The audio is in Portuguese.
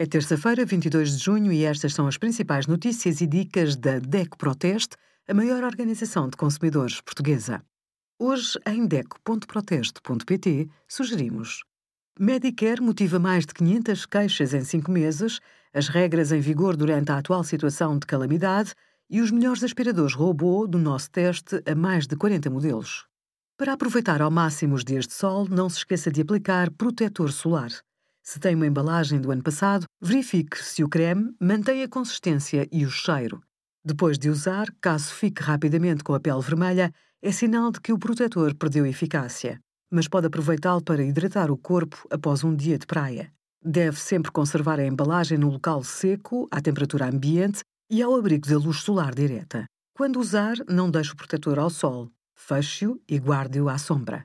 É terça-feira, 22 de junho, e estas são as principais notícias e dicas da DECO Proteste, a maior organização de consumidores portuguesa. Hoje, em DECO.proteste.pt, sugerimos Medicare motiva mais de 500 queixas em cinco meses, as regras em vigor durante a atual situação de calamidade e os melhores aspiradores robô do nosso teste a mais de 40 modelos. Para aproveitar ao máximo os dias de sol, não se esqueça de aplicar protetor solar. Se tem uma embalagem do ano passado, verifique se o creme mantém a consistência e o cheiro. Depois de usar, caso fique rapidamente com a pele vermelha, é sinal de que o protetor perdeu eficácia mas pode aproveitá-lo para hidratar o corpo após um dia de praia. Deve sempre conservar a embalagem no local seco, à temperatura ambiente e ao abrigo da luz solar direta. Quando usar, não deixe o protetor ao sol. Feche-o e guarde-o à sombra.